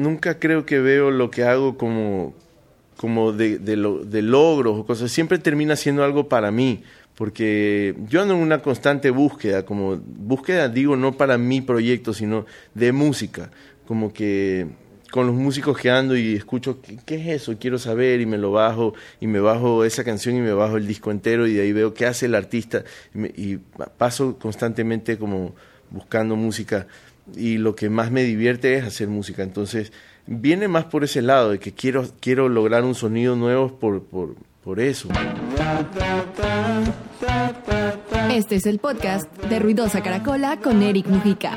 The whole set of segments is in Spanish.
nunca creo que veo lo que hago como, como de, de, de logros o cosas. Siempre termina siendo algo para mí, porque yo ando en una constante búsqueda, como búsqueda digo no para mi proyecto, sino de música, como que con los músicos que ando y escucho, ¿qué, es eso? Quiero saber y me lo bajo y me bajo esa canción y me bajo el disco entero y de ahí veo qué hace el artista y, paso constantemente como buscando música y lo que más me divierte es hacer música. Entonces viene más por ese lado de que quiero, quiero lograr un sonido nuevo por, por, por eso. Este es el podcast de Ruidosa Caracola con Eric Mujica.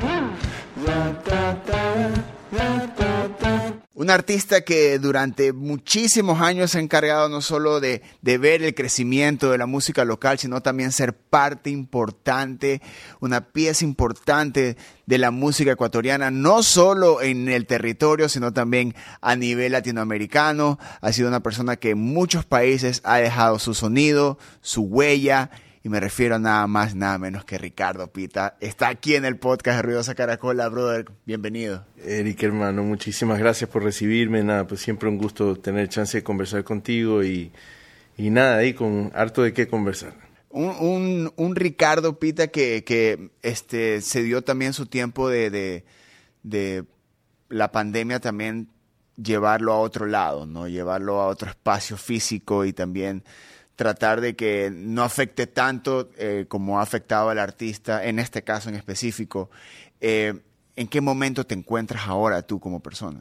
Un artista que durante muchísimos años se ha encargado no solo de, de, ver el crecimiento de la música local, sino también ser parte importante, una pieza importante de la música ecuatoriana, no solo en el territorio, sino también a nivel latinoamericano. Ha sido una persona que en muchos países ha dejado su sonido, su huella y me refiero a nada más, nada menos que Ricardo Pita. Está aquí en el podcast de Ruidosa Caracola, brother. Bienvenido. Eric, hermano, muchísimas gracias por recibirme. Nada, pues siempre un gusto tener chance de conversar contigo y, y nada, ahí con harto de qué conversar. Un, un, un Ricardo Pita que, que este, se dio también su tiempo de, de, de la pandemia también llevarlo a otro lado, ¿no? Llevarlo a otro espacio físico y también tratar de que no afecte tanto eh, como ha afectado al artista, en este caso en específico. Eh, ¿En qué momento te encuentras ahora tú como persona?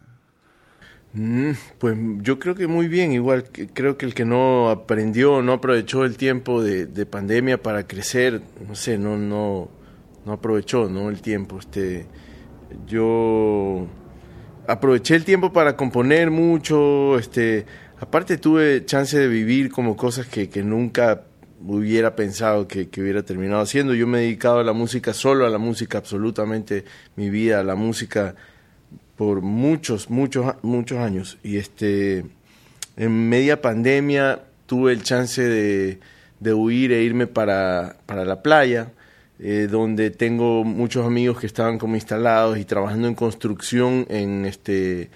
Mm, pues yo creo que muy bien, igual creo que el que no aprendió, no aprovechó el tiempo de, pandemia para crecer, no sé, no, no, no aprovechó ¿no? el tiempo. Este, yo aproveché el tiempo para componer mucho, este, Aparte tuve chance de vivir como cosas que, que nunca hubiera pensado que, que, hubiera terminado haciendo. Yo me he dedicado a la música, solo a la música, absolutamente mi vida, a la música por muchos, muchos, muchos años. Y este, en media pandemia tuve el chance de, de huir e irme para, para la playa, eh, donde tengo muchos amigos que estaban como instalados y trabajando en construcción en este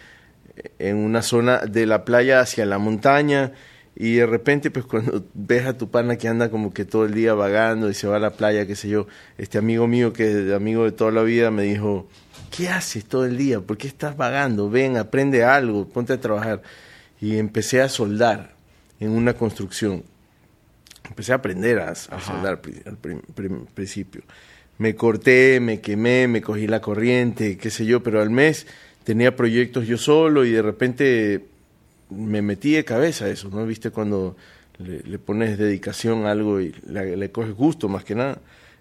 en una zona de la playa hacia la montaña y de repente pues cuando ves a tu pana que anda como que todo el día vagando y se va a la playa, qué sé yo, este amigo mío que es amigo de toda la vida me dijo, ¿qué haces todo el día? ¿Por qué estás vagando? Ven, aprende algo, ponte a trabajar. Y empecé a soldar en una construcción. Empecé a aprender a, soldar al principio. Me corté, me quemé, me cogí la corriente, qué sé yo, pero al mes tenía proyectos yo solo y de repente me metí de cabeza eso, ¿no? Viste cuando le, pones dedicación a algo y le, coges gusto más que nada.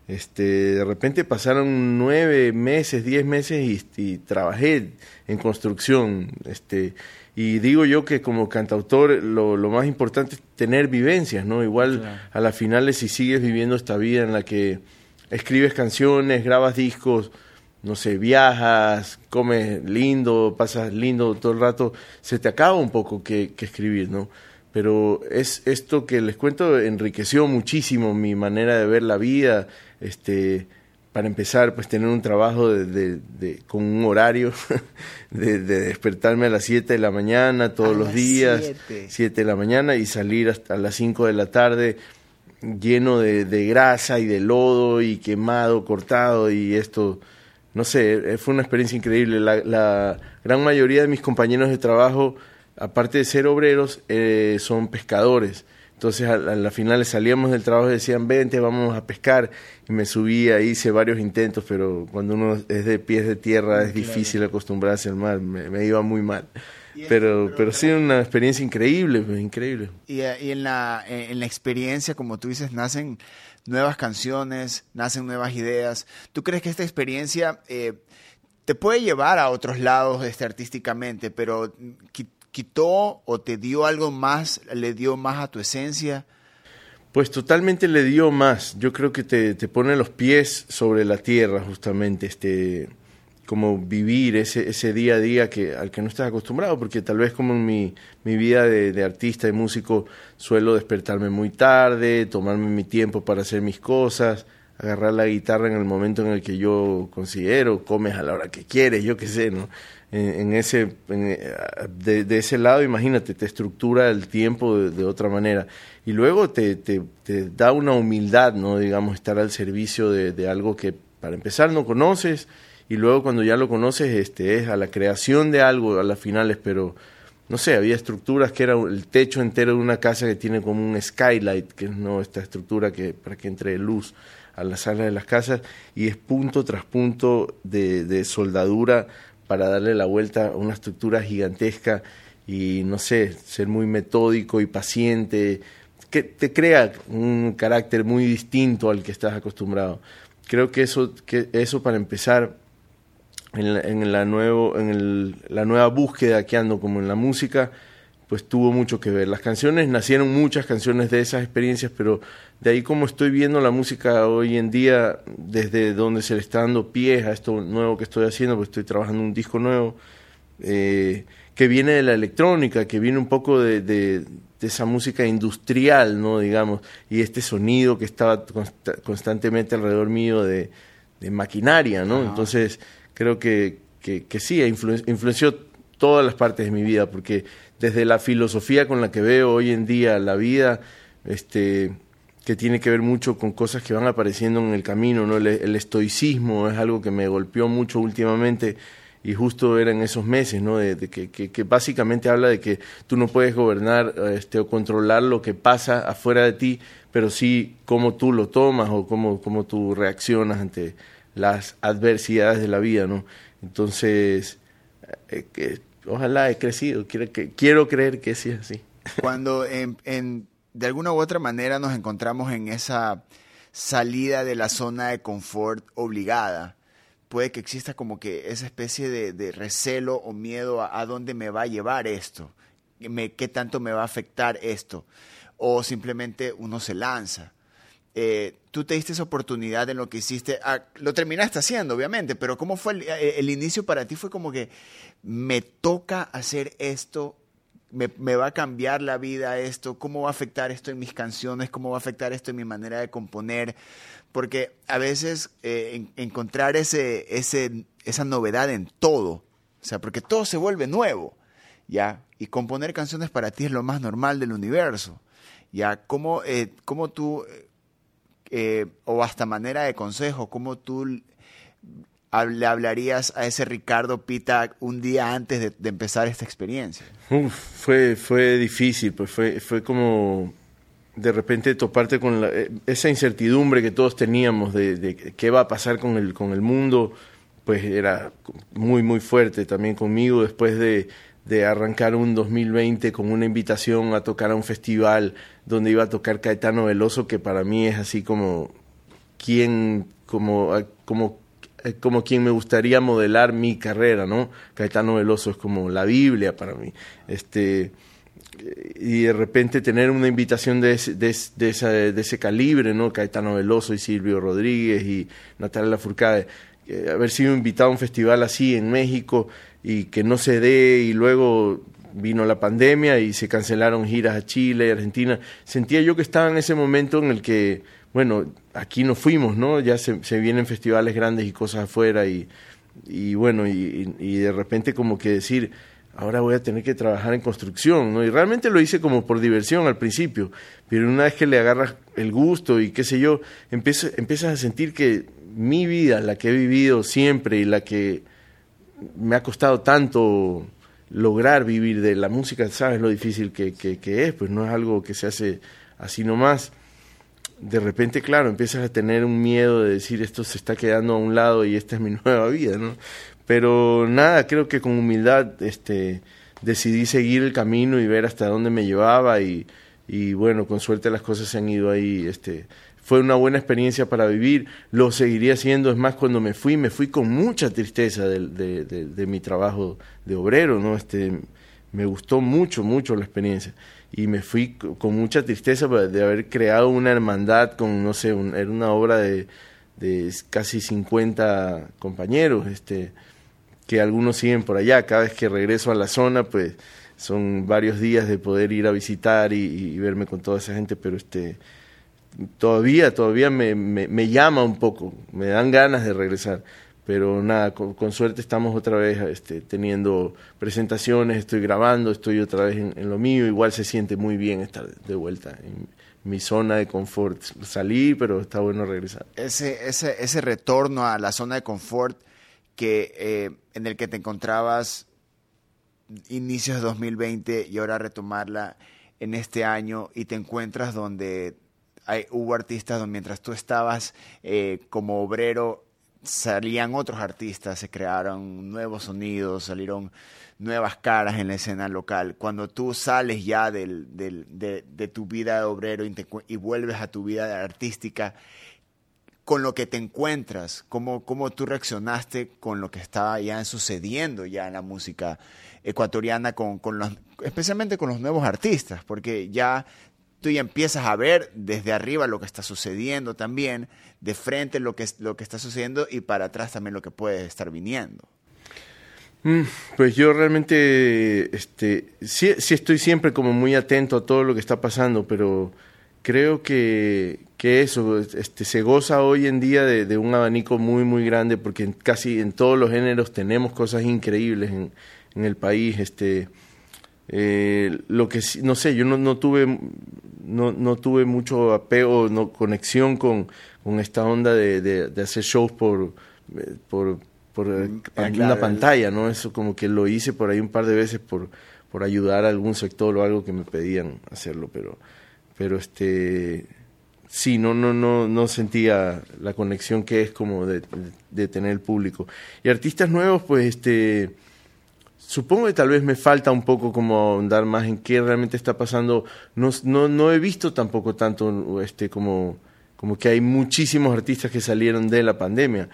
Este, de repente pasaron nueve meses, diez meses y, trabajé en construcción. Este, y digo yo que como cantautor lo, lo más importante es tener vivencias, ¿no? Igual a las finales si sigues viviendo esta vida en la que escribes canciones, grabas discos, no sé, viajas, comes lindo, pasas lindo todo el rato, se te acaba un poco que, escribir, ¿no? Pero es esto que les cuento enriqueció muchísimo mi manera de ver la vida, este, para empezar, pues tener un trabajo de, de, con un horario de, despertarme a las 7 de la mañana todos los días, 7 de la mañana y salir hasta las 5 de la tarde lleno de, grasa y de lodo y quemado, cortado y esto no sé, eh, fue una experiencia increíble. La, gran mayoría de mis compañeros de trabajo, aparte de ser obreros, eh, son pescadores. Entonces a, la final salíamos del trabajo y decían, vente, vamos a pescar. Y me subía, hice varios intentos, pero cuando uno es de pies de tierra es difícil acostumbrarse al mar, me, iba muy mal. Pero, pero sí, una experiencia increíble, pues, increíble. Y, y en, la, en la experiencia, como tú dices, nacen nuevas canciones, nacen nuevas ideas. ¿Tú crees que esta experiencia eh, te puede llevar a otros lados este, artísticamente, pero quitó o te dio algo más, le dio más a tu esencia? Pues totalmente le dio más. Yo creo que te, te pone los pies sobre la tierra, justamente. Este, como vivir ese, ese día a día que, al que no estás acostumbrado, porque tal vez como en mi, vida de, artista y músico suelo despertarme muy tarde, tomarme mi tiempo para hacer mis cosas, agarrar la guitarra en el momento en el que yo considero, comes a la hora que quieres, yo qué sé, ¿no? En, ese, de, ese lado, imagínate, te estructura el tiempo de, otra manera. Y luego te, da una humildad, ¿no? Digamos, estar al servicio de algo que para empezar no conoces y luego cuando ya lo conoces este es a la creación de algo a las finales pero no sé había estructuras que era el techo entero de una casa que tiene como un skylight que es no esta estructura que para que entre luz a la sala de las casas y es punto tras punto de, de soldadura para darle la vuelta a una estructura gigantesca y no sé ser muy metódico y paciente que te crea un carácter muy distinto al que estás acostumbrado. Creo que eso, que eso para empezar, en la, en la, nuevo, en el, la nueva búsqueda que ando como en la música, pues tuvo mucho que ver. Las canciones, nacieron muchas canciones de esas experiencias, pero de ahí como estoy viendo la música hoy en día, desde donde se le está dando pie a esto nuevo que estoy haciendo, pues estoy trabajando un disco nuevo, eh, que viene de la electrónica, que viene un poco de, de esa música industrial, ¿no? Digamos, y este sonido que estaba constantemente alrededor mío de, maquinaria, ¿no? Entonces, creo que, que, sí, influenció todas las partes de mi vida, porque desde la filosofía con la que veo hoy en día la vida, este que tiene que ver mucho con cosas que van apareciendo en el camino, ¿no? el estoicismo es algo que me golpeó mucho últimamente, y justo eran esos meses, ¿no? De, que, que, básicamente habla de que tú no puedes gobernar este, o controlar lo que pasa afuera de ti, pero sí cómo tú lo tomas o cómo, cómo tú reaccionas ante las adversidades de la vida, ¿no? Entonces, eh, ojalá he crecido, quiero, creer que sí es así. Cuando de alguna u otra manera nos encontramos en esa salida de la zona de confort obligada, puede que exista como que esa especie de, recelo o miedo a, dónde me va a llevar esto, qué tanto me va a afectar esto, o simplemente uno se lanza. Eh, tú te diste esa oportunidad en lo que hiciste, ah, lo terminaste haciendo, obviamente, pero ¿cómo fue eh, el, inicio para ti? Fue como que me toca hacer esto, me, va a cambiar la vida esto, cómo va a afectar esto en mis canciones, cómo va a afectar esto en mi manera de componer porque a veces eh, encontrar ese, ese, esa novedad en todo, o sea, porque todo se vuelve nuevo, ¿ya? Y componer canciones para ti es lo más normal del universo, ¿ya? ¿Cómo, cómo tú, eh, o hasta manera de consejo, cómo tú le hablarías a ese Ricardo Pita un día antes de, empezar esta experiencia? fue, fue difícil, pues fue, fue como de repente toparte con eh, esa incertidumbre que todos teníamos de, qué va a pasar con el, con el mundo, pues era muy, muy fuerte también conmigo después de, de arrancar un 2020 con una invitación a tocar a un festival donde iba a tocar Caetano Veloso, que para mí es así como quien, como, como, como quien me gustaría modelar mi carrera, ¿no? Caetano Veloso es como la Biblia para mí. Este, y de repente tener una invitación de ese, de, de, ese calibre, ¿no? Caetano Veloso y Silvio Rodríguez y Natalia Lafourcade, eh, haber sido invitado a un festival así en México y que no se dé y luego vino la pandemia y se cancelaron giras a Chile y Argentina, sentía yo que estaba en ese momento en el que, bueno, aquí no fuimos, ¿no? Ya se, vienen festivales grandes y cosas afuera y, y bueno, y, y de repente como que decir, ahora voy a tener que trabajar en construcción, ¿no? Y realmente lo hice como por diversión al principio, pero una vez que le agarras el gusto y qué sé yo, empiezas, empiezas a sentir que mi vida, la que he vivido siempre y la que me ha costado tanto lograr vivir de la música, sabes lo difícil que, que, es, pues no es algo que se hace así nomás. De repente, claro, empiezas a tener un miedo de decir esto se está quedando a un lado y esta es mi nueva vida, ¿no? Pero nada, creo que con humildad este, decidí seguir el camino y ver hasta dónde me llevaba y, y bueno, con suerte las cosas se han ido ahí. Este, fue una buena experiencia para vivir, lo seguiría haciendo, es más, cuando me fui, me fui con mucha tristeza de, de, mi trabajo de obrero, ¿no? Este, me gustó mucho, mucho la experiencia y me fui con mucha tristeza de haber creado una hermandad con, no sé, era una obra de, de casi 50 compañeros, este, que algunos siguen por allá. Cada vez que regreso a la zona, pues son varios días de poder ir a visitar y, verme con toda esa gente, pero este todavía, todavía me, me, llama un poco, me dan ganas de regresar. Pero nada, con, suerte estamos otra vez este, teniendo presentaciones, estoy grabando, estoy otra vez en, lo mío. Igual se siente muy bien estar de vuelta en mi zona de confort. Salí, pero está bueno regresar. Ese, ese, ese retorno a la zona de confort que, eh, en el que te encontrabas inicios de 2020 y ahora retomarla en este año y te encuentras donde hubo artistas donde mientras tú estabas eh, como obrero salían otros artistas, se crearon nuevos sonidos, salieron nuevas caras en la escena local. Cuando tú sales ya del, de, tu vida de obrero y, vuelves a tu vida artística, con lo que te encuentras, cómo, cómo tú reaccionaste con lo que estaba ya sucediendo ya en la música ecuatoriana, con, con los, especialmente con los nuevos artistas, porque ya tú ya empiezas a ver desde arriba lo que está sucediendo también, de frente lo que, lo que está sucediendo y para atrás también lo que puede estar viniendo. Mm, pues yo realmente este, sí, sí, estoy siempre como muy atento a todo lo que está pasando, pero creo que, que eso este, se goza hoy en día de, un abanico muy, muy grande porque casi en todos los géneros tenemos cosas increíbles en, en el país. Este, eh, lo que no sé, yo no, no tuve no, no, tuve mucho apego, no conexión con, con esta onda de, de, hacer shows por, eh, por, por eh, mm, una pantalla, ¿no? Eso como que lo hice por ahí un par de veces por, por ayudar a algún sector o algo que me pedían hacerlo, pero pero este sí, no, no, no, no sentía la conexión que es como de, de, tener el público. Y artistas nuevos, pues este supongo que tal vez me falta un poco como ahondar más en qué realmente está pasando. No, no, no he visto tampoco tanto este como, como que hay muchísimos artistas que salieron de la pandemia.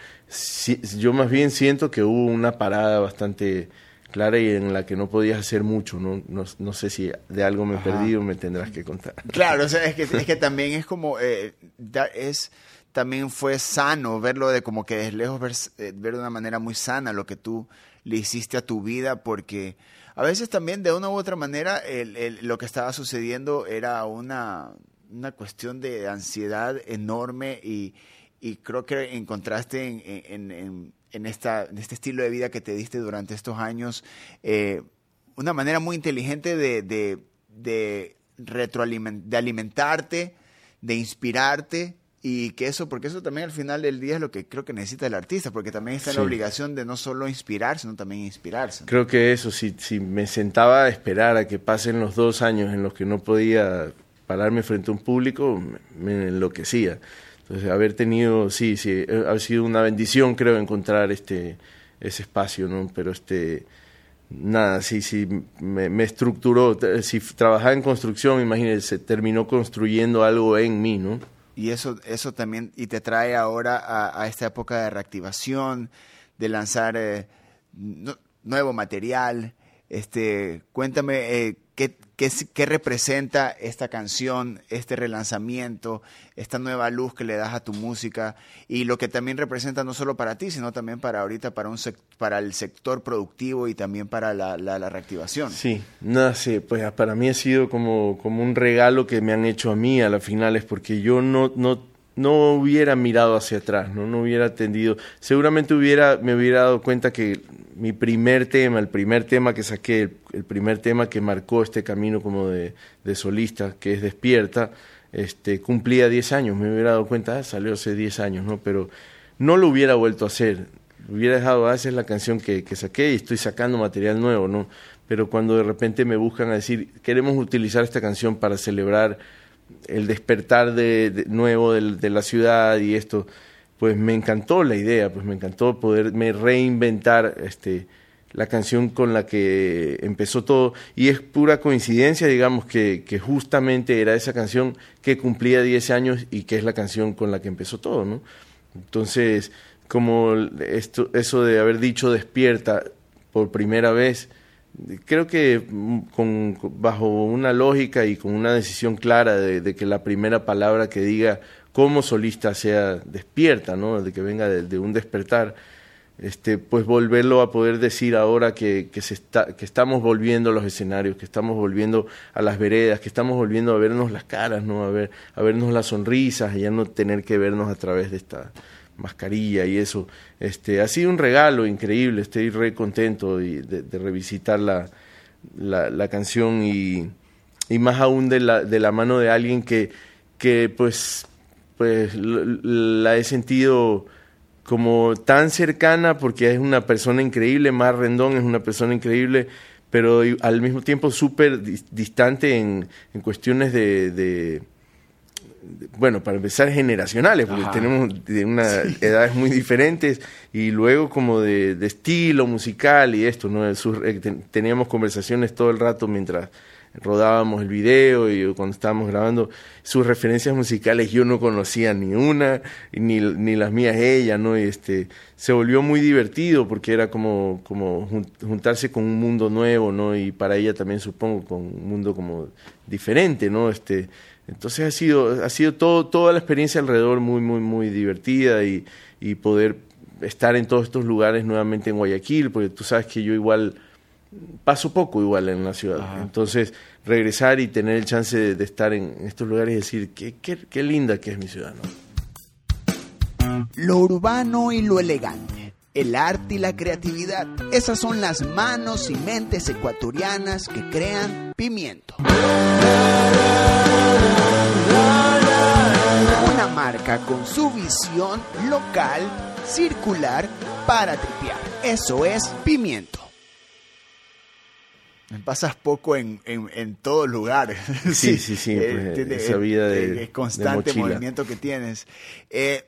yo más bien siento que hubo una parada bastante clara y en la que no podías hacer mucho. No, no, sé si de algo me he perdido me tendrás que contar. Claro, o sea, es, que, es que también es como, eh, es, también fue sano verlo de como que desde lejos ver, eh, ver, de una manera muy sana lo que tú le hiciste a tu vida, porque a veces también de una u otra manera el, lo que estaba sucediendo era una, una cuestión de ansiedad enorme y, y creo que encontraste en, en en, esta, este estilo de vida que te diste durante estos años, eh, una manera muy inteligente de, de, de, de alimentarte, de inspirarte y que eso, porque eso también al final del día es lo que creo que necesita el artista, porque también está en la obligación de no solo inspirar, sino también inspirarse. Creo que eso, si, si me sentaba a esperar a que pasen los dos años en los que no podía pararme frente a un público, me, me enloquecía. Entonces, haber tenido, sí, sí, eh, ha sido una bendición, creo, encontrar este ese espacio, ¿no? Pero este, nada, sí, sí, me, estructuró. Si trabajaba en construcción, imagínese, terminó construyendo algo en mí, ¿no? Y eso, eso también, y te trae ahora a, esta época de reactivación, de lanzar eh, nuevo material. Este, cuéntame, eh, ¿qué, ¿Qué, representa esta canción, este relanzamiento, esta nueva luz que le das a tu música y lo que también representa no solo para ti, sino también para ahorita, para, un para el sector productivo y también para la, la, reactivación? Sí, no sé, pues para mí ha sido como, como un regalo que me han hecho a mí a las finales, porque yo no, no no hubiera mirado hacia atrás, no, no hubiera atendido, seguramente hubiera, me hubiera dado cuenta que mi primer tema, el primer tema que saqué, el, primer tema que marcó este camino como de, solista, que es Despierta, este, cumplía 10 años, me hubiera dado cuenta, ah, salió hace 10 años, ¿no? Pero no lo hubiera vuelto a hacer, hubiera dejado, ah, esa es la canción que, que saqué y estoy sacando material nuevo, ¿no? Pero cuando de repente me buscan a decir, queremos utilizar esta canción para celebrar el despertar de, nuevo de, la ciudad y esto, pues me encantó la idea, pues me encantó poderme reinventar este, la canción con la que empezó todo. Y es pura coincidencia, digamos, que, que justamente era esa canción que cumplía 10 años y que es la canción con la que empezó todo, ¿no? Entonces, como esto, eso de haber dicho despierta por primera vez, creo que mm, con, bajo una lógica y con una decisión clara de, que la primera palabra que diga como solista sea despierta, ¿no? de que venga de, un despertar, este, pues volverlo a poder decir ahora que, que, se está, que estamos volviendo a los escenarios, que estamos volviendo a las veredas, que estamos volviendo a vernos las caras, ¿no? a, ver, a vernos las sonrisas, y ya no tener que vernos a través de esta mascarilla y eso. Este, ha sido un regalo increíble, estoy re contento de, revisitar la, la, canción y, y, más aún de la, de la mano de alguien que, que pues, pues la he sentido como tan cercana porque es una persona increíble, Mar Rendón es una persona increíble, pero al mismo tiempo súper distante en, en, cuestiones de, bueno, para empezar generacionales, porque tenemos de unas edades muy diferentes y luego como de, de, estilo musical y esto, ¿no? Eh, teníamos conversaciones todo el rato mientras rodábamos el video y cuando estábamos grabando. Sus referencias musicales yo no conocía ni una ni, ni las mías ella no y este se volvió muy divertido porque era como como juntarse con un mundo nuevo no y para ella también supongo con un mundo como diferente no este entonces ha sido ha sido todo toda la experiencia alrededor muy muy muy divertida y, y poder estar en todos estos lugares nuevamente en Guayaquil porque tú sabes que yo igual paso poco igual en la ciudad. Entonces, regresar y tener el chance de, estar en estos lugares y decir, qué, qué, linda que es mi ciudad. Lo urbano y lo elegante, el arte y la creatividad, esas son las manos y mentes ecuatorianas que crean pimiento. Marca con su visión local, circular, para tripear. Eso es pimiento. Pasas poco en, en, todos lugares. Sí, sí, sí. Eh, pues, esa vida de. constante movimiento que tienes. Eh,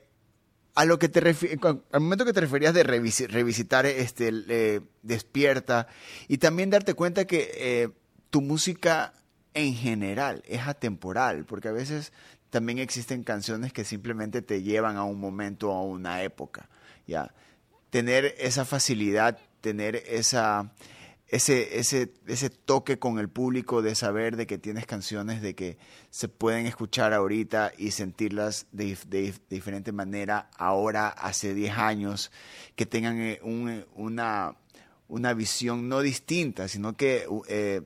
a lo que te al momento que te referías de revisitar este eh, despierta y también darte cuenta que tu música en general es atemporal porque a veces también existen canciones que simplemente te llevan a un momento a una época ya tener esa facilidad tener ese, ese, ese toque con el público de saber de que tienes canciones de que se pueden escuchar ahorita y sentirlas de, de, diferente manera ahora, hace 10 años, que tengan eh, un, una, una visión no distinta, sino que eh,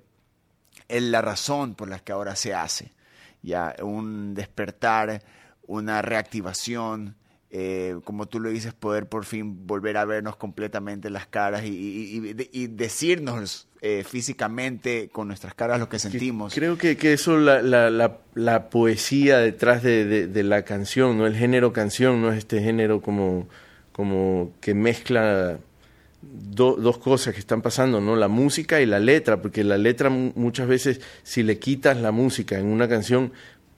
es la razón por la que ahora se hace. Ya, un despertar, una reactivación, eh, como tú lo dices, poder por fin volver a vernos completamente las caras y, decirnos eh, físicamente con nuestras caras lo que sentimos. Creo que, que eso, la, la, la, poesía detrás de, de, la canción, no el género canción, no es este género como, como que mezcla dos cosas que están pasando, ¿no? La música y la letra, porque la letra muchas veces, si le quitas la música en una canción,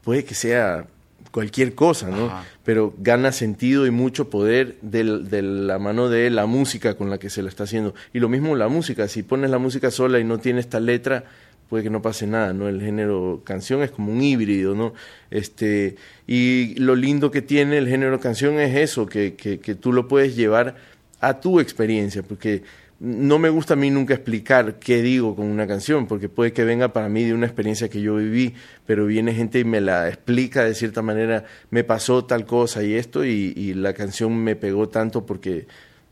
puede que sea cualquier cosa, ¿no? Pero gana sentido y mucho poder de, la mano de la música con la que se la está haciendo. Y lo mismo la música, si pones la música sola y no tiene esta letra, puede que no pase nada, ¿no? El género canción es como un híbrido, ¿no? Este, y lo lindo que tiene el género canción es eso, que, que, que tú lo puedes llevar a tu experiencia, porque no me gusta a mí nunca explicar qué digo con una canción, porque puede que venga para mí de una experiencia que yo viví, pero viene gente y me la explica de cierta manera, me pasó tal cosa y esto, y, la canción me pegó tanto porque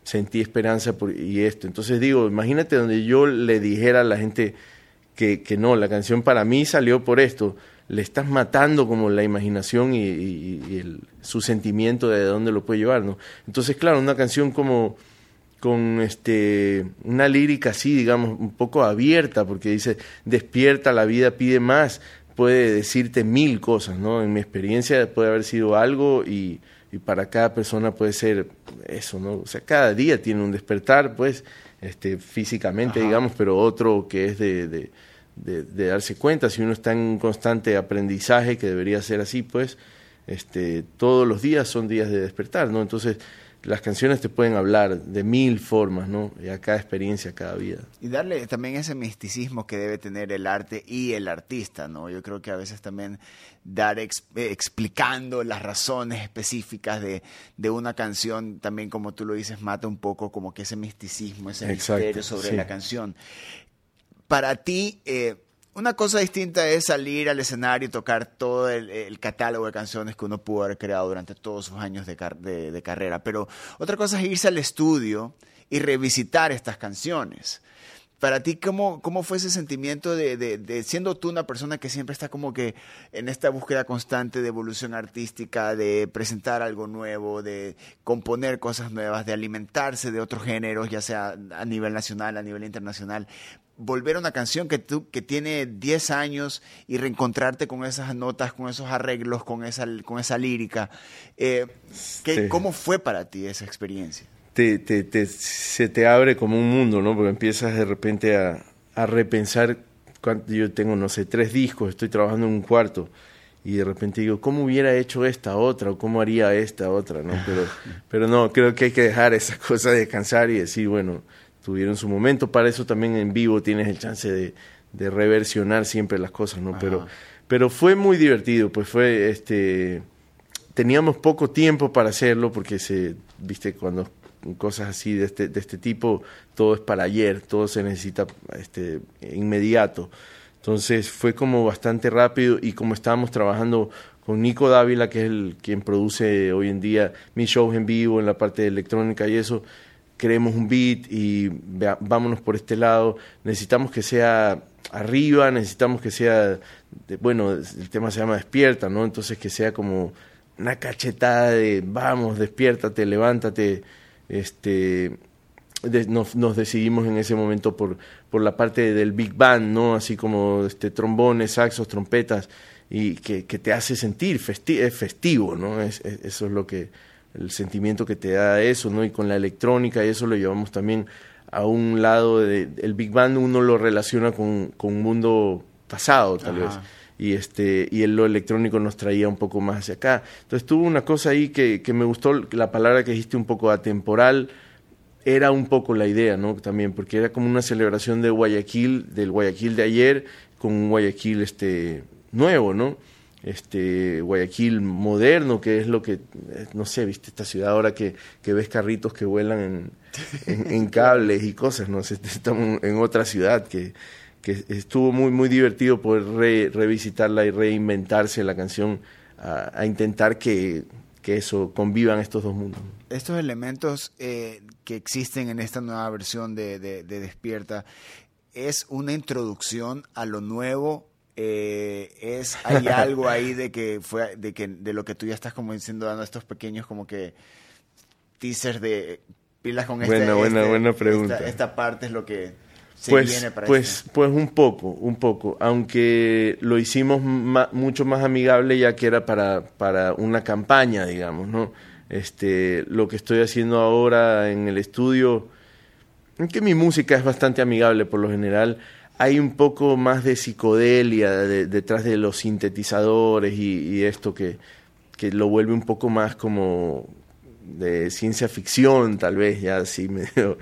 sentí esperanza por, y esto. Entonces digo, imagínate donde yo le dijera a la gente que, que no, la canción para mí salió por esto, le estás matando como la imaginación y, el, su sentimiento de dónde lo puede llevar, ¿no? Entonces, claro, una canción como con este una lírica así, digamos, un poco abierta, porque dice, despierta, la vida pide más, puede decirte mil cosas, ¿no? En mi experiencia puede haber sido algo y, y para cada persona puede ser eso, ¿no? O sea, cada día tiene un despertar, pues, este, físicamente, digamos, pero otro que es de, de, de, darse cuenta, si uno está en un constante aprendizaje, que debería ser así, pues, este, todos los días son días de despertar, ¿no? Entonces, las canciones te pueden hablar de mil formas, ¿no? Y a cada experiencia, a cada vida. Y darle también ese misticismo que debe tener el arte y el artista, ¿no? Yo creo que a veces también dar explicando las razones específicas de, de, una canción, también como tú lo dices, mata un poco como que ese misticismo, ese misterio sobre la canción. Para ti, eh, una cosa distinta es salir al escenario y tocar todo el, catálogo de canciones que uno pudo haber creado durante todos sus años de, de, carrera, pero otra cosa es irse al estudio y revisitar estas canciones. Para ti, ¿cómo, cómo fue ese sentimiento de, de, siendo tú una persona que siempre está como que en esta búsqueda constante de evolución artística, de presentar algo nuevo, de componer cosas nuevas, de alimentarse de otros géneros, ya sea a nivel nacional, a nivel internacional? Volver a una canción que, tú, que tiene 10 años y reencontrarte con esas notas, con esos arreglos, con esa, con esa lírica. Eh, ¿Cómo fue para ti esa experiencia? Te, te, se te abre como un mundo, ¿no? Porque empiezas de repente a, a repensar. Yo tengo, no sé, tres discos, estoy trabajando en un cuarto y de repente digo, ¿cómo hubiera hecho esta otra o cómo haría esta otra? ¿no? Pero, pero no, creo que hay que dejar esa cosa de descansar y decir, bueno, tuvieron su momento. Para eso también en vivo tienes el chance de, de reversionar siempre las cosas, ¿no? Pero, pero fue muy divertido, pues fue, este, teníamos poco tiempo para hacerlo porque se, viste, cuando cosas así de este, de este tipo, todo es para ayer, todo se necesita este, inmediato. Entonces fue como bastante rápido y como estábamos trabajando con Nico Dávila, que es el quien produce hoy en día mis shows en vivo en la parte de electrónica y eso, queremos un beat y vámonos por este lado, necesitamos que sea arriba, necesitamos que sea, bueno, el tema se llama despierta, ¿no? Entonces que sea como una cachetada de vamos, despiértate, levántate, este, nos, nos, decidimos en ese momento por, por la parte del big band, ¿no? Así como este, trombones, saxos, trompetas, y que, que te hace sentir festivo, ¿no? Es, eso es lo que el sentimiento que te da eso, ¿no? Y con la electrónica y eso lo llevamos también a un lado de, el Big Band uno lo relaciona con, con un mundo pasado tal vez. Y este y el, lo electrónico nos traía un poco más hacia acá. Entonces tuvo una cosa ahí que, que me gustó la palabra que dijiste un poco atemporal era un poco la idea no también porque era como una celebración de Guayaquil del Guayaquil de ayer con un Guayaquil este nuevo no este Guayaquil moderno, que es lo que, eh, no sé, viste esta ciudad ahora que, que ves carritos que vuelan en, en, cables y cosas, no sé, estamos en otra ciudad que, que estuvo muy, muy divertido poder revisitarla y reinventarse la canción a, intentar que, que, eso convivan estos dos mundos. Estos elementos eh, que existen en esta nueva versión de, de, de Despierta es una introducción a lo nuevo eh, es hay algo ahí de que fue de que de lo que tú ya estás como diciendo dando estos pequeños como que teasers de pilas con buena, este, buena, este, buena pregunta. Esta, parte es lo que se pues, viene para pues, este. pues un poco, un poco, aunque lo hicimos mucho más amigable ya que era para, para una campaña, digamos, ¿no? Este, lo que estoy haciendo ahora en el estudio, que mi música es bastante amigable por lo general, hay un poco más de psicodelia detrás de los sintetizadores y, esto que, que, lo vuelve un poco más como de ciencia ficción, tal vez, ya así medio.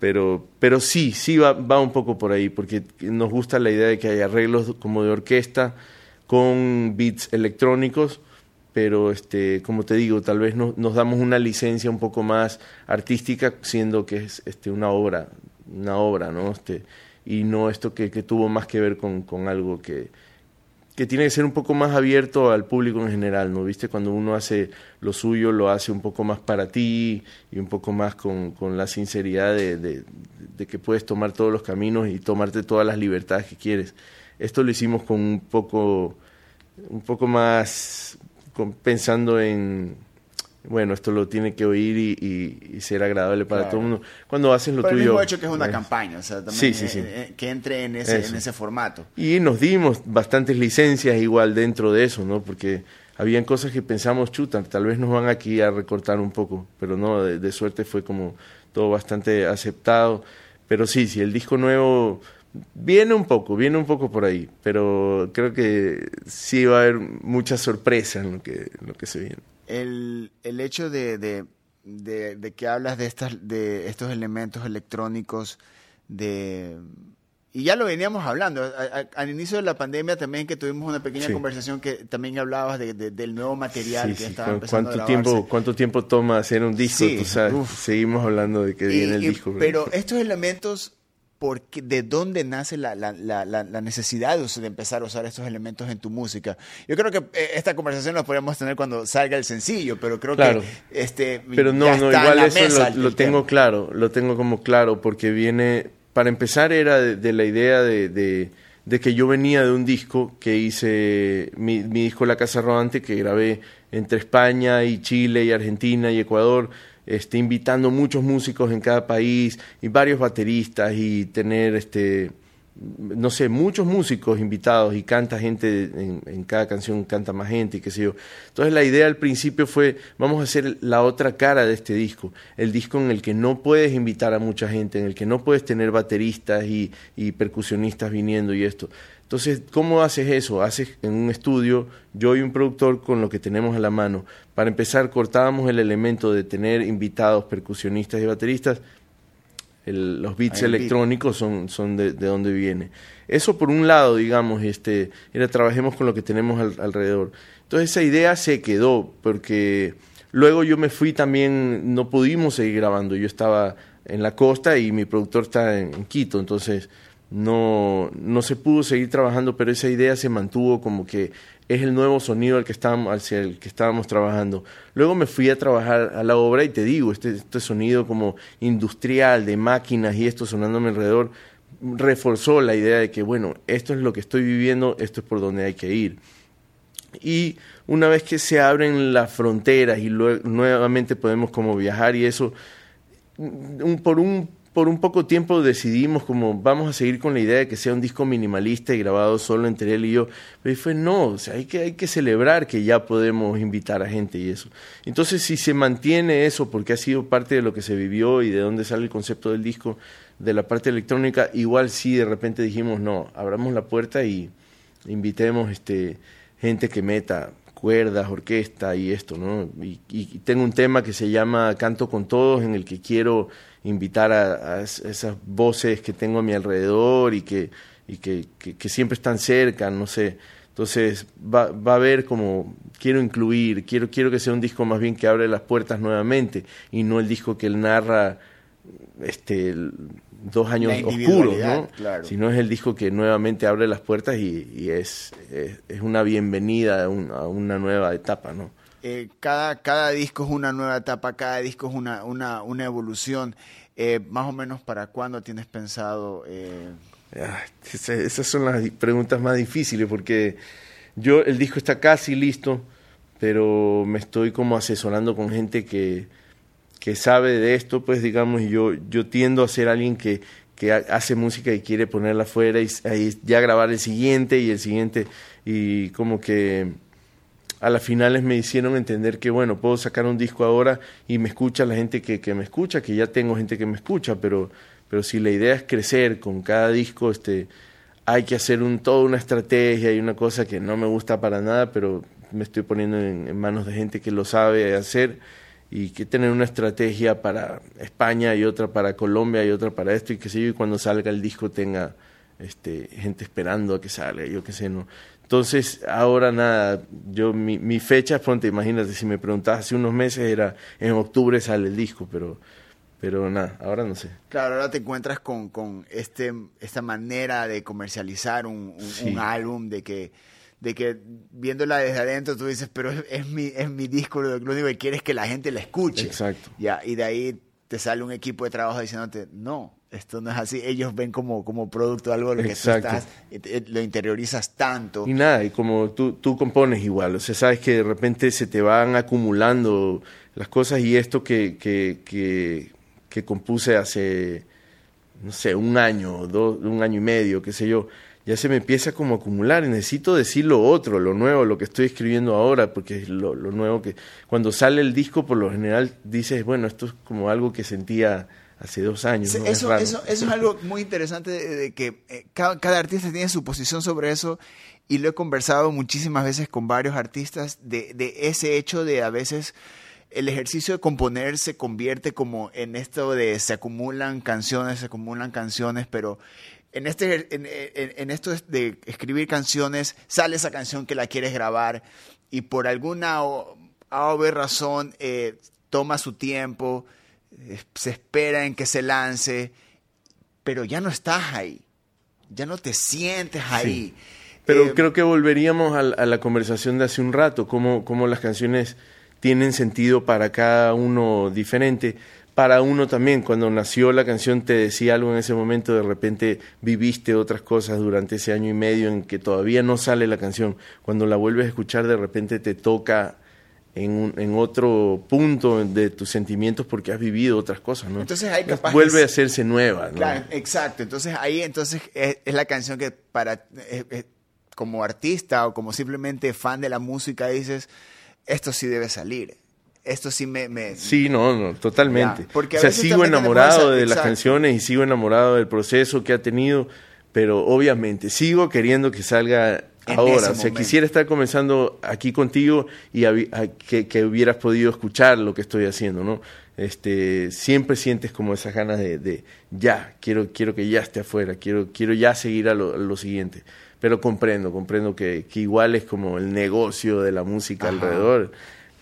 Pero, pero sí, sí va, va un poco por ahí, porque nos gusta la idea de que hay arreglos como de orquesta con beats electrónicos, pero este, como te digo, tal vez no, nos damos una licencia un poco más artística, siendo que es este, una obra, una obra, ¿no? Este, y no esto que, que tuvo más que ver con, con algo que, que tiene que ser un poco más abierto al público en general, ¿no? ¿Viste? Cuando uno hace lo suyo, lo hace un poco más para ti y un poco más con, con la sinceridad de, de, que puedes tomar todos los caminos y tomarte todas las libertades que quieres. Esto lo hicimos con un poco, un poco más pensando en bueno, esto lo tiene que oír y, ser agradable para todo el mundo. Cuando haces lo Pero tuyo... el mismo hecho que es una campaña, o sea, también sí, sí, eh, eh, que entre en ese, en ese formato. Y nos dimos bastantes licencias igual dentro de eso, ¿no? Porque habían cosas que pensamos, chuta, tal vez nos van aquí a recortar un poco, pero no, de, suerte fue como todo bastante aceptado. Pero sí, sí, el disco nuevo viene un poco, viene un poco por ahí, pero creo que sí va a haber mucha sorpresa en lo que, en lo que se viene el, el hecho de, de, de, que hablas de, estas, de estos elementos electrónicos, de y ya lo veníamos hablando. al inicio de la pandemia también que tuvimos una pequeña conversación que también hablabas de, del nuevo material que estaba empezando ¿Cuánto tiempo, ¿Cuánto tiempo toma hacer un disco? Seguimos hablando de que viene el disco. Pero estos elementos porque, de dónde nace la, la, la, la, necesidad de empezar a usar estos elementos en tu música. Yo creo que eh, esta conversación la podríamos tener cuando salga el sencillo, pero creo que este pero no, no igual eso lo, tengo claro, lo tengo como claro porque viene para empezar era de, la idea de, de, que yo venía de un disco que hice mi, mi disco La Casa Rodante que grabé entre España y Chile y Argentina y Ecuador este, invitando muchos músicos en cada país y varios bateristas y tener, este, no sé, muchos músicos invitados y canta gente, en, cada canción canta más gente y qué sé yo. Entonces la idea al principio fue, vamos a hacer la otra cara de este disco, el disco en el que no puedes invitar a mucha gente, en el que no puedes tener bateristas y, y percusionistas viniendo y esto. Entonces, ¿cómo haces eso? Haces en un estudio, yo y un productor con lo que tenemos a la mano. Para empezar, cortábamos el elemento de tener invitados, percusionistas y bateristas. los beats electrónicos son, son de, de, donde viene. Eso por un lado, digamos, este, era trabajemos con lo que tenemos alrededor. Entonces esa idea se quedó, porque luego yo me fui también, no pudimos seguir grabando. Yo estaba en la costa y mi productor está en Quito, entonces no, no se pudo seguir trabajando, pero esa idea se mantuvo como que es el nuevo sonido al que estábamos, hacia el que estábamos trabajando. Luego me fui a trabajar a la obra y te digo, este, este sonido como industrial de máquinas y esto sonándome alrededor, reforzó la idea de que, bueno, esto es lo que estoy viviendo, esto es por donde hay que ir. Y una vez que se abren las fronteras y luego, nuevamente podemos como viajar y eso, un, por un por un poco tiempo decidimos como vamos a seguir con la idea de que sea un disco minimalista y grabado solo entre él y yo. Pero fue no, o sea, hay que, hay que celebrar que ya podemos invitar a gente y eso. Entonces, si se mantiene eso, porque ha sido parte de lo que se vivió y de dónde sale el concepto del disco, de la parte electrónica, igual sí de repente dijimos, no, abramos la puerta y invitemos este gente que meta cuerdas, orquesta y esto, ¿no? Y, y, tengo un tema que se llama Canto con Todos, en el que quiero invitar a, esas voces que tengo a mi alrededor y que, y que, que, siempre están cerca, no sé. Entonces va, va a haber como, quiero incluir, quiero, quiero que sea un disco más bien que abre las puertas nuevamente y no el disco que él narra este, dos años oscuros, ¿no? Sino es el disco que nuevamente abre las puertas y, y es, es, una bienvenida a, a una nueva etapa, ¿no? Eh, cada, cada disco es una nueva etapa, cada disco es una, una, una evolución. Eh, más o menos para cuándo tienes pensado... Eh? Ah, esas son las preguntas más difíciles porque yo el disco está casi listo, pero me estoy como asesorando con gente que, que sabe de esto, pues digamos, yo, yo tiendo a ser alguien que, que hace música y quiere ponerla afuera y, y ya grabar el siguiente y el siguiente y como que a las finales me hicieron entender que, bueno, puedo sacar un disco ahora y me escucha la gente que, que me escucha, que ya tengo gente que me escucha, pero, pero si la idea es crecer con cada disco, este, hay que hacer un, toda una estrategia y una cosa que no me gusta para nada, pero me estoy poniendo en, manos de gente que lo sabe hacer y que tener una estrategia para España y otra para Colombia y otra para esto y que sé yo, y cuando salga el disco tenga este, gente esperando a que salga, yo qué sé, no. Entonces, ahora nada, yo mi, mi fecha, ponte, imagínate, si me preguntabas hace unos meses era en octubre sale el disco, pero pero nada, ahora no sé. Claro, ahora te encuentras con, con este, esta manera de comercializar un, un, álbum, de que, de que viéndola desde adentro tú dices, pero es, mi, es mi disco, lo, único que quieres es que la gente la escuche. Exacto. Ya, y de ahí te sale un equipo de trabajo diciéndote, no, esto no es así. Ellos ven como, como producto algo lo que tú estás, lo interiorizas tanto. Y nada, y como tú, tú compones igual, o sea, sabes que de repente se te van acumulando las cosas y esto que, que, que, que compuse hace, no sé, un año, dos, un año y medio, qué sé yo, ya se me empieza como a acumular y necesito decir lo otro, lo nuevo, lo que estoy escribiendo ahora, porque es lo, lo nuevo que cuando sale el disco por lo general dices, bueno, esto es como algo que sentía hace dos años. Eso, eso, es algo muy interesante de, que eh, cada, artista tiene su posición sobre eso y lo he conversado muchísimas veces con varios artistas de, ese hecho de a veces el ejercicio de componer se convierte como en esto de se acumulan canciones, se acumulan canciones, pero en, este, en, esto de escribir canciones sale esa canción que la quieres grabar y por alguna o, razón eh, toma su tiempo, se espera en que se lance, pero ya no estás ahí, ya no te sientes ahí. Pero Eh, creo que volveríamos a, a la conversación de hace un rato, cómo, cómo las canciones tienen sentido para cada uno diferente. Para uno también, cuando nació la canción te decía algo en ese momento, de repente viviste otras cosas durante ese año y medio en que todavía no sale la canción. Cuando la vuelves a escuchar, de repente te toca en, un- en otro punto de tus sentimientos porque has vivido otras cosas, ¿no? Entonces hay capaz Vuelve a hacerse nueva, ¿no? Claro, exacto. Entonces ahí entonces es, es la canción que para eh, eh, como artista o como simplemente fan de la música dices, esto sí debe salir. Esto sí me... me- Sí, no, no, totalmente. Ya, porque o sea, sigo enamorado de las canciones y sigo enamorado del proceso que ha tenido, pero obviamente sigo queriendo que salga ahora. O sea, quisiera estar comenzando aquí contigo y a- que, que hubieras podido escuchar lo que estoy haciendo, ¿no? Este, siempre sientes como esas ganas de, de ya, quiero, quiero que ya esté afuera, quiero, quiero ya seguir a lo, a lo siguiente. Pero comprendo, comprendo que, que igual es como el negocio de la música Ajá. alrededor,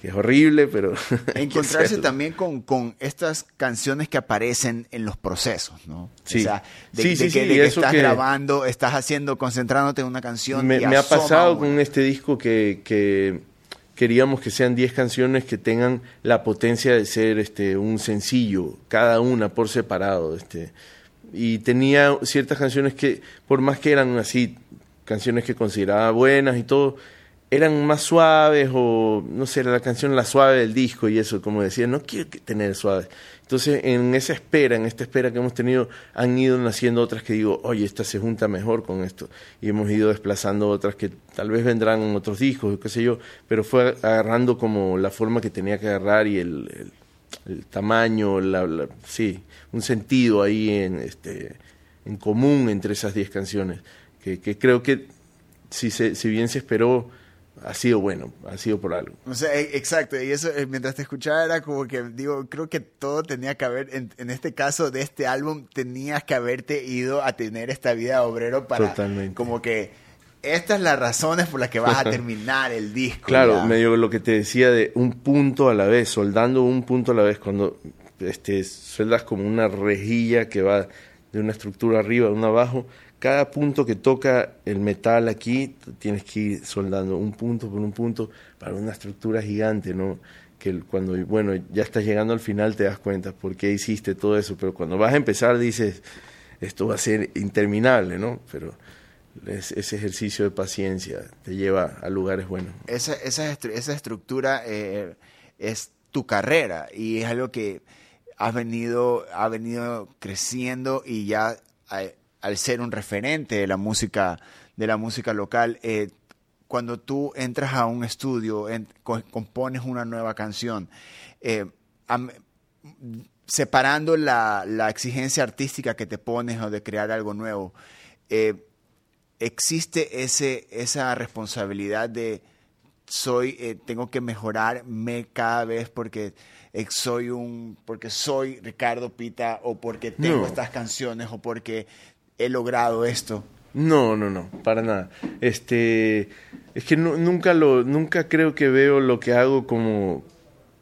que es horrible, pero... encontrarse también con, con estas canciones que aparecen en los procesos, ¿no? Sí. O sea, de, Sí, de sí, que, sí, de que eso estás que- grabando, estás haciendo, concentrándote en una canción. Me, y me ha pasado una. con este disco que, que queríamos que sean 10 canciones que tengan la potencia de ser este un sencillo, cada una por separado. Este, y tenía ciertas canciones que, por más que eran así, canciones que consideraba buenas y todo, eran más suaves o, no sé, era la canción la suave del disco y eso, como decía, no quiero tener suave. Entonces, en esa espera, en esta espera que hemos tenido, han ido naciendo otras que digo, oye, esta se junta mejor con esto. Y hemos ido desplazando otras que tal vez vendrán en otros discos, qué sé yo, pero fue agarrando como la forma que tenía que agarrar y el, tamaño, la- sí, un sentido ahí en, este, en común entre esas 10 canciones, que, que creo que si, se, si bien se esperó, ha sido bueno, ha sido por algo. O sea, e- exacto, y eso eh, mientras te escuchaba era como que digo, creo que todo tenía que haber, en, en este caso de este álbum, tenías que haberte ido a tener esta vida de obrero para Totalmente. como que estas las razones por las que vas a terminar el disco. Claro, ya. medio lo que te decía de un punto a la vez, soldando un punto a la vez, cuando este, sueldas como una rejilla que va de una estructura arriba a una abajo, cada punto que toca el metal aquí, tienes que ir soldando un punto por un punto para una estructura gigante, ¿no? Que cuando, bueno, ya estás llegando al final te das cuenta por qué hiciste todo eso, pero cuando vas a empezar dices, esto va a ser interminable, ¿no? Pero es- ese ejercicio de paciencia te lleva a lugares buenos. esa, esa, estru- esa estructura eh, es tu carrera y es algo que has venido, ha venido creciendo y ya eh, al ser un referente de la música, de la música local, eh, cuando tú entras a un estudio, en- co- compones una nueva canción, eh, am- separando la, la exigencia artística que te pones o de crear algo nuevo, eh, existe ese, esa responsabilidad de soy, eh, tengo que mejorarme cada vez porque soy un, porque soy Ricardo Pita o porque tengo No. estas canciones o porque he logrado esto. No, no, no, para nada. Este, es que nu- nunca lo, nunca creo que veo lo que hago como,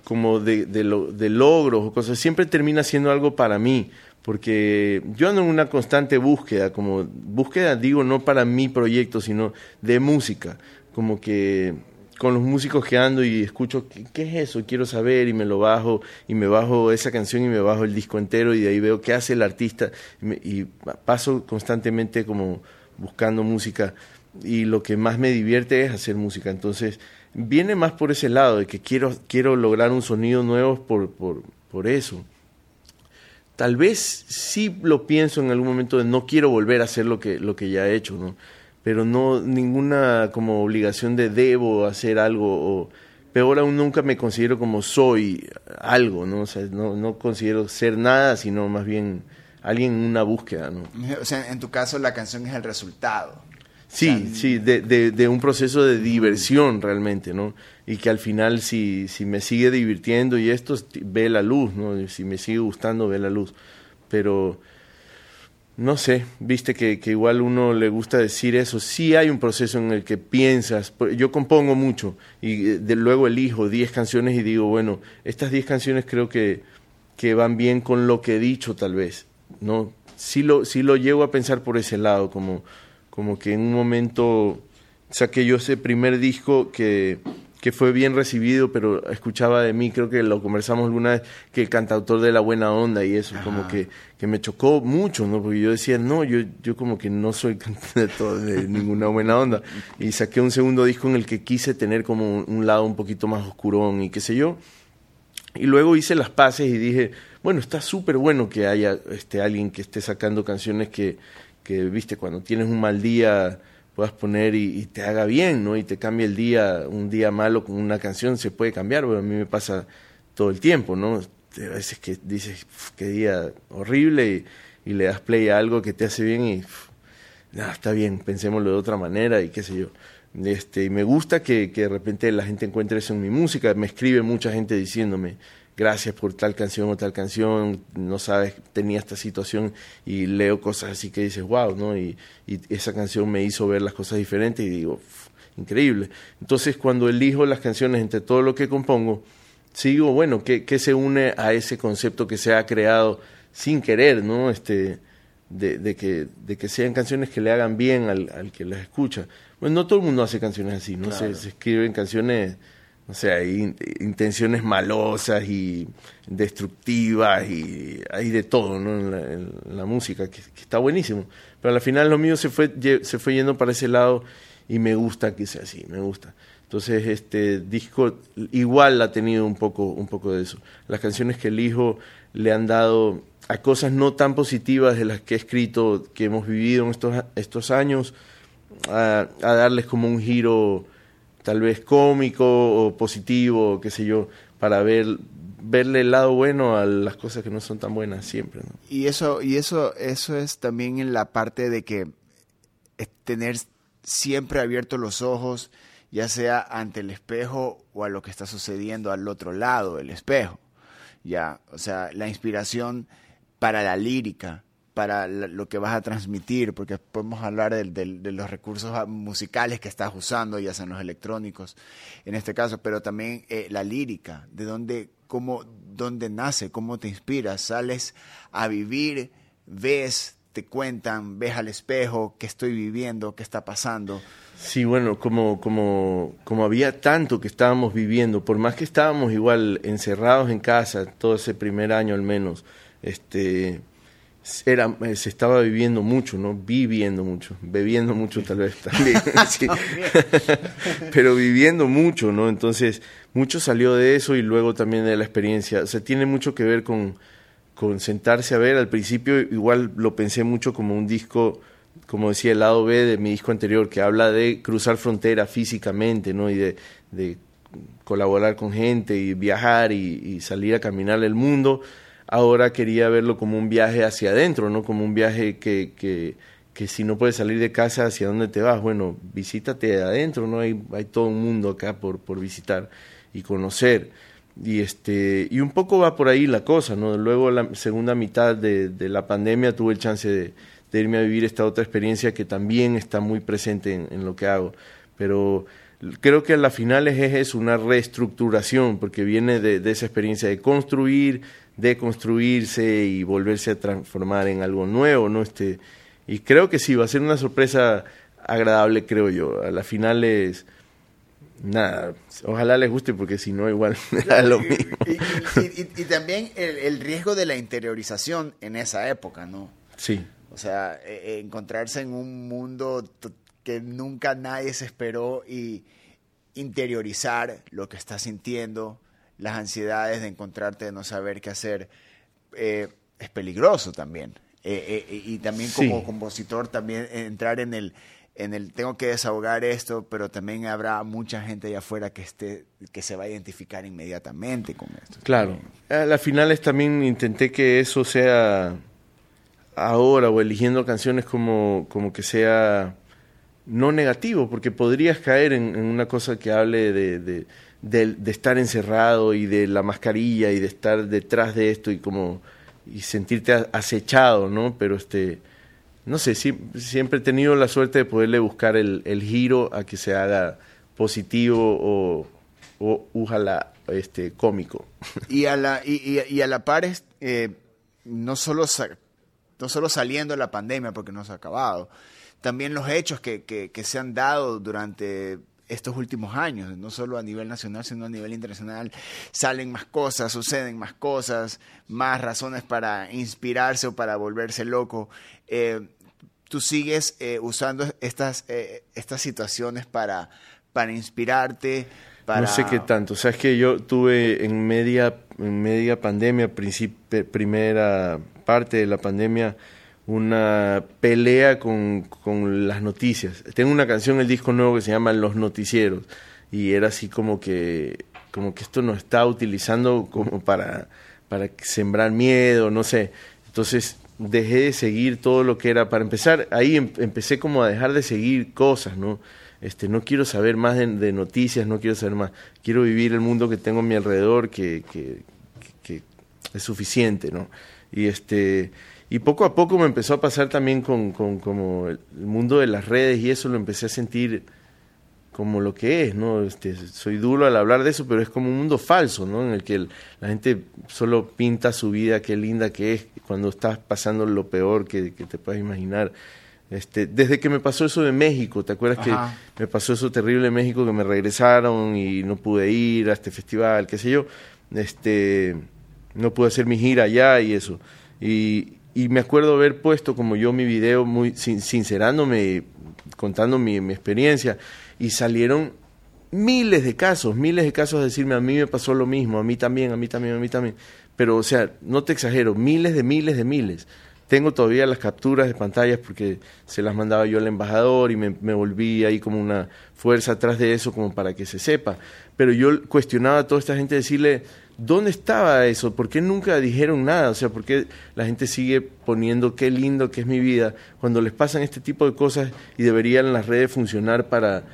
como de, de, lo- de logros o cosas. Siempre termina siendo algo para mí, porque yo ando en una constante búsqueda, como búsqueda digo no para mi proyecto, sino de música, como que con los músicos que ando y escucho qué, es eso, quiero saber y me lo bajo y me bajo esa canción y me bajo el disco entero y de ahí veo qué hace el artista y paso constantemente como buscando música y lo que más me divierte es hacer música, entonces viene más por ese lado de que quiero, quiero lograr un sonido nuevo por, por, por eso. Tal vez sí lo pienso en algún momento de no quiero volver a hacer lo que, lo que ya he hecho, ¿no? Pero no ninguna como obligación de debo hacer algo o peor aún nunca me considero como soy algo, ¿no? O sea, no, no considero ser nada, sino más bien alguien en una búsqueda, ¿no? O sea, en tu caso la canción es el resultado. Sí, O sea, sí, de, de, de un proceso de diversión realmente, ¿no? Y que al final si, si me sigue divirtiendo y esto, ve la luz, ¿no? Si me sigue gustando, ve la luz. Pero, no sé, viste que, que igual uno le gusta decir eso. Sí hay un proceso en el que piensas, yo compongo mucho y eh, de, luego elijo 10 canciones y digo, bueno, estas 10 canciones creo que, que van bien con lo que he dicho tal vez, ¿no? sí lo, sí lo llego a pensar por ese lado, como, como que en un momento saqué yo ese primer disco que, que fue bien recibido, pero escuchaba de mí, creo que lo conversamos alguna vez, que el cantautor de la buena onda y eso, como que, que me chocó mucho, ¿no? Porque yo decía, no, yo, yo como que no soy de, todo, de ninguna buena onda. Y saqué un segundo disco en el que quise tener como un, un lado un poquito más oscurón y qué sé yo. Y luego hice las paces y dije, bueno, está súper bueno que haya este, alguien que esté sacando canciones que, que, viste, cuando tienes un mal día puedas poner y, te haga bien, ¿no? Y te cambie el día, un día malo con una canción se puede cambiar, pero a mí me pasa todo el tiempo, ¿no? A veces que dices, qué día horrible y, le das play a algo que te hace bien y, nada, está bien, pensémoslo de otra manera y qué sé yo. Este, y me gusta que, que de repente la gente encuentre eso en mi música, me escribe mucha gente diciéndome, gracias por tal canción o tal canción, no sabes, tenía esta situación y leo cosas así que dices, wow, ¿no? Y, y esa canción me hizo ver las cosas diferentes y digo, increíble. Entonces cuando elijo las canciones entre todo lo que compongo, sigo, bueno, ¿qué, ¿qué, se une a ese concepto que se ha creado sin querer, ¿no? Este, de, de, que, de que sean canciones que le hagan bien al, al que las escucha. Bueno, no todo el mundo hace canciones así, ¿no? Claro. Se, se escriben canciones o sea, hay intenciones malosas y destructivas y hay de todo ¿no? en, la, música, que, está buenísimo. Pero al final lo mío se fue, se fue yendo para ese lado y me gusta que sea así, me gusta. Entonces este disco igual ha tenido un poco, un poco de eso. Las canciones que elijo le han dado a cosas no tan positivas de las que he escrito, que hemos vivido en estos, estos años, a darles como un giro tal vez cómico o positivo, qué sé yo, para ver verle el lado bueno a las cosas que no son tan buenas siempre. Y eso y eso eso es también en la parte de que tener siempre abiertos los ojos, ya sea ante el espejo o a lo que está sucediendo al otro lado del espejo. Ya, o sea, la inspiración para la lírica, para lo que vas a transmitir, porque podemos hablar de, los recursos musicales que estás usando, ya sean los electrónicos, en este caso, pero también eh, la lírica, de dónde, cómo, dónde nace, cómo te inspiras, sales a vivir, ves, te cuentan, ves al espejo, qué estoy viviendo, qué está pasando. Sí, bueno, como, como, como había tanto que estábamos viviendo, por más que estábamos igual encerrados en casa, todo ese primer año al menos, este era, eh, se estaba viviendo mucho, ¿no? Viviendo mucho, bebiendo mucho tal vez también, sí. pero viviendo mucho, ¿no? Entonces, mucho salió de eso y luego también de la experiencia. O sea, tiene mucho que ver con, con sentarse a ver. Al principio igual lo pensé mucho como un disco, como decía el lado B de mi disco anterior, que habla de cruzar frontera físicamente, ¿no? Y de, de colaborar con gente y viajar y, y salir a caminar el mundo ahora quería verlo como un viaje hacia adentro, ¿no? Como un viaje que, que, que si no puedes salir de casa, ¿hacia dónde te vas? Bueno, visítate adentro, ¿no? Hay, hay todo un mundo acá por, por visitar y conocer. Y, este, y un poco va por ahí la cosa, ¿no? Luego la segunda mitad de, la pandemia tuve el chance de, irme a vivir esta otra experiencia que también está muy presente en, lo que hago. Pero creo que a la final es, una reestructuración, porque viene de esa experiencia de construir, deconstruirse y volverse a transformar en algo nuevo, ¿no? Este, y creo que sí, va a ser una sorpresa agradable, creo yo. A la final es nada, ojalá les guste porque si no igual era lo mismo. Y, y, y, y también el, el, riesgo de la interiorización en esa época, ¿no? Sí. O sea, eh, encontrarse en un mundo que nunca nadie se esperó y interiorizar lo que está sintiendo, las ansiedades de encontrarte, de no saber qué hacer, eh, es peligroso también. Eh, eh, y también como sí. compositor, también entrar en el, en el tengo que desahogar esto, pero también habrá mucha gente allá afuera que esté, que se va a identificar inmediatamente con esto. Claro. A las finales también intenté que eso sea ahora o eligiendo canciones como, como que sea no negativo, porque podrías caer en, en una cosa que hable de, de de, estar encerrado y de la mascarilla y de estar detrás de esto y como y sentirte acechado, ¿no? Pero este, no sé, si, siempre he tenido la suerte de poderle buscar el, giro a que se haga positivo o, o ojalá este, cómico. Y a la, y, y, a la par, eh, no solo no solo saliendo de la pandemia porque no se ha acabado, también los hechos que, que se han dado durante estos últimos años, no solo a nivel nacional, sino a nivel internacional, salen más cosas, suceden más cosas, más razones para inspirarse o para volverse loco. Eh, tú sigues eh, usando estas, eh, estas situaciones para, para inspirarte. No sé qué tanto. O sea, es que yo tuve en media, en media pandemia, primera parte de la pandemia, una pelea con, con, las noticias. Tengo una canción, el disco nuevo que se llama Los Noticieros y era así como que como que esto nos está utilizando como para para sembrar miedo, no sé. Entonces dejé de seguir todo lo que era para empezar, ahí em, empecé como a dejar de seguir cosas, ¿no? Este, no quiero saber más de, noticias, no quiero saber más, quiero vivir el mundo que tengo a mi alrededor que, que, que es suficiente, ¿no? Y este y poco a poco me empezó a pasar también con, con como el mundo de las redes y eso lo empecé a sentir como lo que es, ¿no? Este, soy duro al hablar de eso, pero es como un mundo falso, ¿no? En el que la gente solo pinta su vida, qué linda que es, cuando estás pasando lo peor que, te puedas imaginar. Este, desde que me pasó eso de México, ¿te acuerdas que me pasó eso terrible en México, que me regresaron y no pude ir a este festival, qué sé yo? Este, no pude hacer mi gira allá y eso. Y, y me acuerdo haber puesto como yo mi video muy sincerándome, contando mi, experiencia y salieron miles de casos, miles de casos de decirme a mí me pasó lo mismo, a mí también, a mí también, a mí también. Pero o sea, no te exagero, miles de miles de miles. Tengo todavía las capturas de pantallas porque se las mandaba yo al embajador y me, me volví ahí como una fuerza atrás de eso como para que se sepa. Pero yo cuestionaba a toda esta gente decirle, ¿Dónde estaba eso? ¿Por qué nunca dijeron nada? O sea, ¿por qué la gente sigue poniendo qué lindo que es mi vida cuando les pasan este tipo de cosas y deberían las redes funcionar para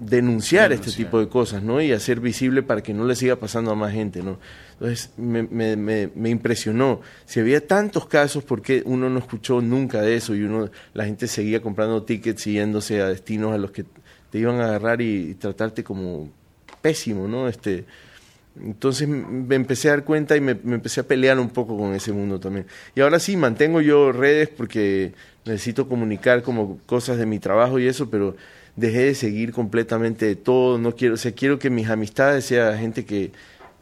denunciar, este tipo de cosas, ¿no? Y hacer visible para que no le siga pasando a más gente, ¿no? Entonces me, me, me, impresionó. Si había tantos casos, ¿por qué uno no escuchó nunca de eso? Y uno, la gente seguía comprando tickets y yéndose a destinos a los que te iban a agarrar y, tratarte como pésimo, ¿no? Este, entonces me empecé a dar cuenta y me, empecé a pelear un poco con ese mundo también. Y ahora sí, mantengo yo redes porque necesito comunicar como cosas de mi trabajo y eso, pero dejé de seguir completamente de todo. No quiero, o sea, quiero que mis amistades sean gente que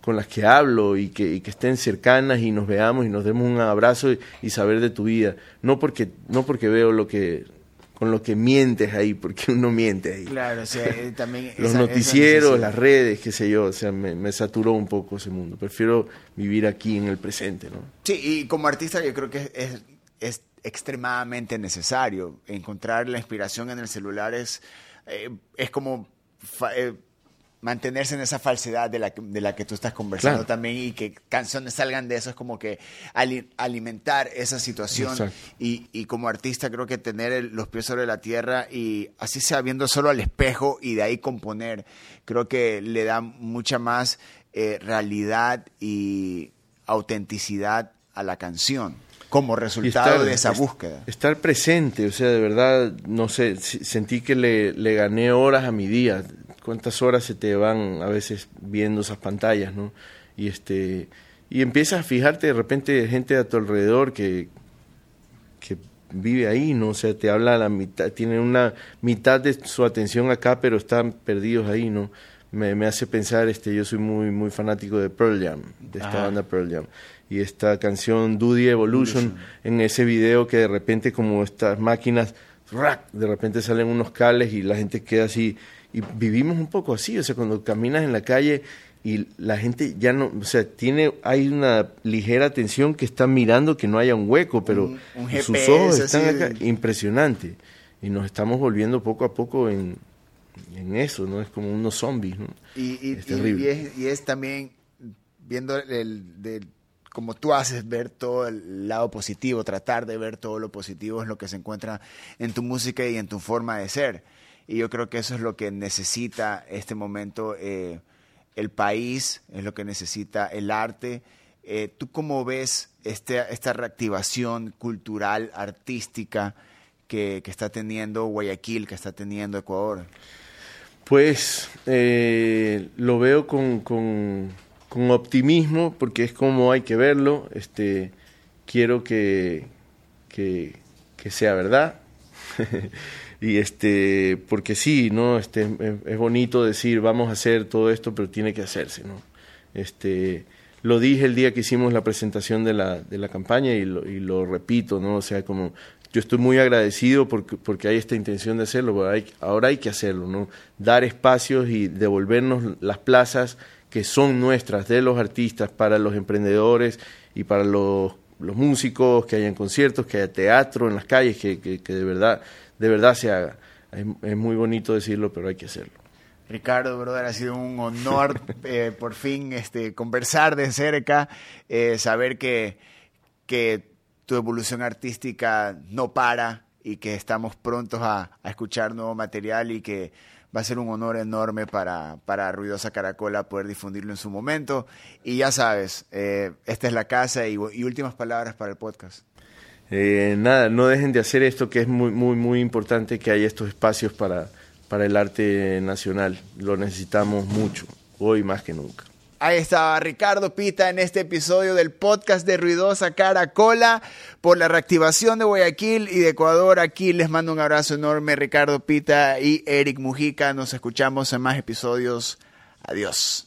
con las que hablo y que, y que estén cercanas y nos veamos y nos demos un abrazo y, y saber de tu vida. No porque, no porque veo lo que con lo que mientes ahí, porque uno miente ahí. Claro, o sea, también... Los noticieros, las redes, qué sé yo, o sea, me, saturó un poco ese mundo. Prefiero vivir aquí en el presente, ¿no? Sí, y como artista yo creo que es, es extremadamente necesario. Encontrar la inspiración en el celular es, eh, es como... Eh, mantenerse en esa falsedad de la, de la que tú estás conversando también y que canciones salgan de eso es como que alimentar esa situación y, y, como artista creo que tener los pies sobre la tierra y así sea viendo solo al espejo y de ahí componer, creo que le da mucha más eh, realidad y autenticidad a la canción como resultado de esa búsqueda. Estar presente, o sea, de verdad, no sé, sentí que le, le gané horas a mi día cuántas horas se te van a veces viendo esas pantallas, ¿no? Y este y empiezas a fijarte de repente gente a tu alrededor que, que vive ahí, ¿no? O sea, te habla la mitad, tienen una mitad de su atención acá, pero están perdidos ahí, ¿no? Me, me hace pensar, este, yo soy muy, muy fanático de Pearl Jam, de esta banda Pearl Jam. Y esta canción Duty Evolution, en ese video que de repente como estas máquinas, de repente salen unos cables y la gente queda así y vivimos un poco así, o sea, cuando caminas en la calle y la gente ya no, o sea, tiene, hay una ligera tensión que está mirando que no haya un hueco, pero sus ojos están acá, impresionante. Y nos estamos volviendo poco a poco en, en eso, ¿no? Es como unos zombies, ¿no? Y, es terrible. Y, es, también viendo el, como tú haces ver todo el lado positivo, tratar de ver todo lo positivo es lo que se encuentra en tu música y en tu forma de ser. Y yo creo que eso es lo que necesita este momento eh, el país, es lo que necesita el arte. Eh, ¿Tú cómo ves este, esta reactivación cultural, artística que, está teniendo Guayaquil, que está teniendo Ecuador? Pues eh, lo veo con, con, optimismo porque es como hay que verlo. Este, quiero que, que, que sea verdad. y este, porque sí, ¿no? Este, es, bonito decir vamos a hacer todo esto, pero tiene que hacerse, ¿no? Este, lo dije el día que hicimos la presentación de la, de la campaña y lo, y lo repito, ¿no? O sea, como yo estoy muy agradecido porque, porque hay esta intención de hacerlo, hay, ahora hay que hacerlo, ¿no? Dar espacios y devolvernos las plazas que son nuestras, de los artistas, para los emprendedores y para los, los músicos, que hayan conciertos, que haya teatro en las calles, que, que, que de verdad de verdad se haga. Es, muy bonito decirlo, pero hay que hacerlo. Ricardo, brother, ha sido un honor eh, por fin este, conversar de cerca, eh, saber que, que tu evolución artística no para y que estamos prontos a, escuchar nuevo material y que va a ser un honor enorme para, para Ruidosa Caracola poder difundirlo en su momento. Y ya sabes, eh, esta es la casa y últimas palabras para el podcast. Eh, nada, no dejen de hacer esto que es muy, muy, muy importante que haya estos espacios para, para el arte nacional. Lo necesitamos mucho, hoy más que nunca. Ahí estaba Ricardo Pita en este episodio del podcast de Ruidosa Caracola por la reactivación de Guayaquil y de Ecuador. Aquí les mando un abrazo enorme, Ricardo Pita y Eric Mujica. Nos escuchamos en más episodios. Adiós.